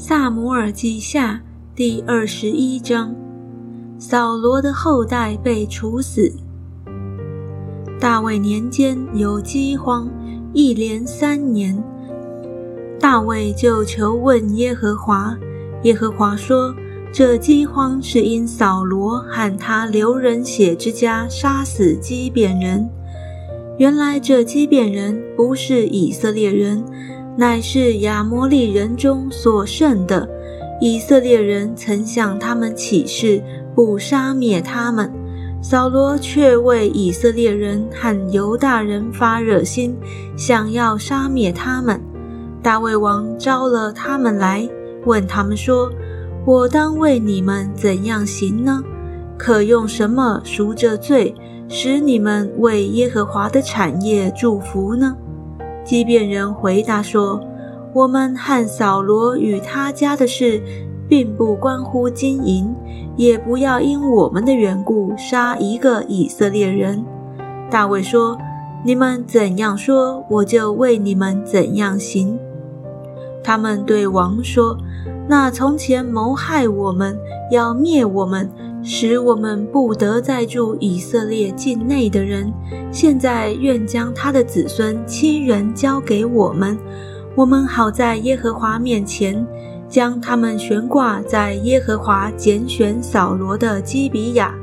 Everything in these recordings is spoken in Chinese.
萨姆尔记下第二十一章：扫罗的后代被处死。大卫年间有饥荒，一连三年。大卫就求问耶和华，耶和华说：“这饥荒是因扫罗和他流人血之家杀死基遍人。原来这基遍人不是以色列人。”乃是亚摩利人中所剩的。以色列人曾向他们起誓，不杀灭他们。扫罗却为以色列人和犹大人发热心，想要杀灭他们。大卫王招了他们来，问他们说：“我当为你们怎样行呢？可用什么赎这罪，使你们为耶和华的产业祝福呢？”即便人回答说：“我们和扫罗与他家的事，并不关乎金银，也不要因我们的缘故杀一个以色列人。”大卫说：“你们怎样说，我就为你们怎样行。”他们对王说：“那从前谋害我们，要灭我们。”使我们不得再住以色列境内的人，现在愿将他的子孙亲人交给我们，我们好在耶和华面前将他们悬挂在耶和华拣选扫罗的基比亚。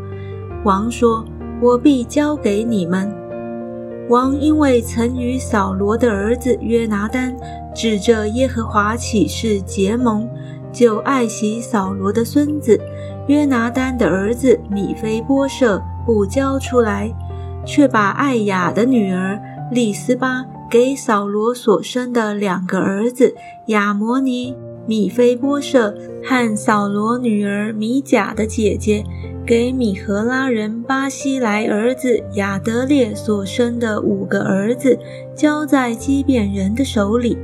王说：“我必交给你们。”王因为曾与扫罗的儿子约拿丹指着耶和华起誓结盟，就爱惜扫罗的孙子。约拿丹的儿子米菲波设不交出来，却把艾雅的女儿利斯巴给扫罗所生的两个儿子亚摩尼、米菲波设和扫罗女儿米甲的姐姐给米和拉人巴西莱儿子亚德烈所生的五个儿子交在基遍人的手里。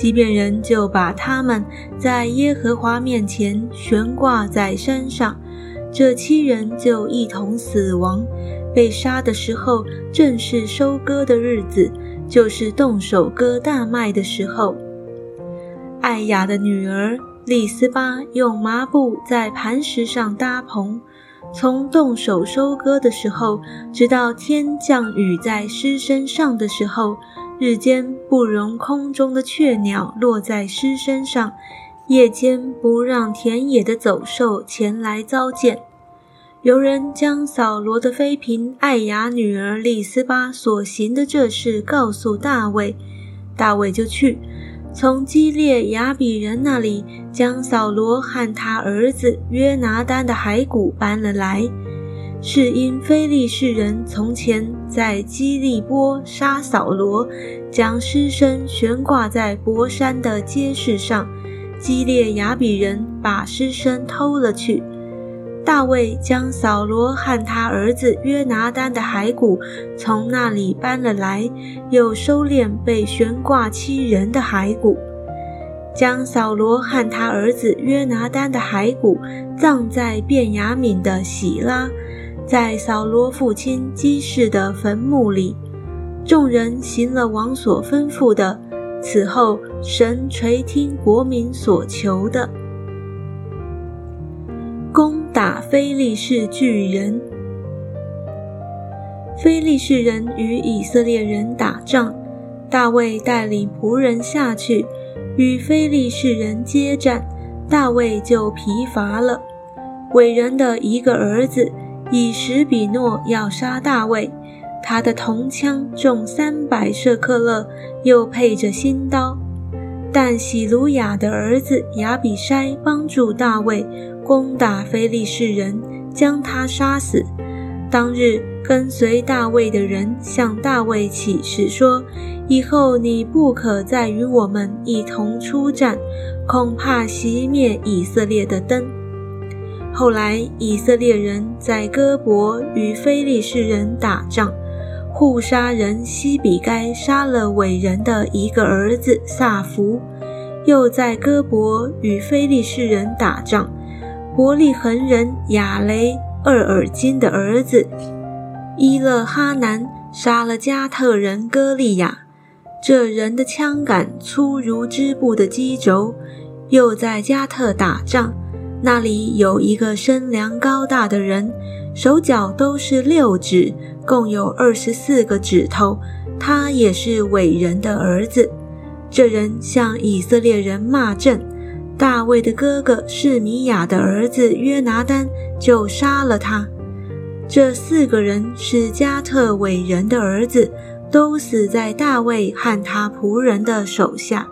即便人就把他们在耶和华面前悬挂在山上，这七人就一同死亡。被杀的时候正是收割的日子，就是动手割大麦的时候。艾雅的女儿利斯巴用麻布在磐石上搭棚，从动手收割的时候，直到天降雨在尸身上的时候。日间不容空中的雀鸟落在尸身上，夜间不让田野的走兽前来糟践。有人将扫罗的妃嫔艾雅女儿利斯巴所行的这事告诉大卫，大卫就去，从基列雅比人那里将扫罗和他儿子约拿丹的骸骨搬了来。是因非利士人从前在基利波杀扫罗，将尸身悬挂在博山的街市上，基列雅比人把尸身偷了去。大卫将扫罗和他儿子约拿丹的骸骨从那里搬了来，又收敛被悬挂七人的骸骨，将扫罗和他儿子约拿丹的骸骨葬在便雅悯的喜拉。在扫罗父亲基士的坟墓里，众人行了王所吩咐的。此后，神垂听国民所求的，攻打非利士巨人。非利士人与以色列人打仗，大卫带领仆人下去与非利士人接战，大卫就疲乏了。伟人的一个儿子。以实比诺要杀大卫，他的铜枪重三百舍克勒，又配着新刀。但喜鲁雅的儿子亚比筛帮助大卫攻打非利士人，将他杀死。当日跟随大卫的人向大卫起誓说：“以后你不可再与我们一同出战，恐怕熄灭以色列的灯。”后来，以色列人在戈伯与非利士人打仗，护杀人西比该杀了伟人的一个儿子萨福；又在戈伯与非利士人打仗，伯利恒人亚雷厄尔金的儿子伊勒哈南杀了加特人歌利亚。这人的枪杆粗如织布的机轴。又在加特打仗，那里有一个身量高大的人，手脚都是六指，共有二十四个指头。他也是伟人的儿子。这人向以色列人骂阵，大卫的哥哥是米亚的儿子约拿丹，就杀了他。这四个人是加特伟人的儿子，都死在大卫和他仆人的手下。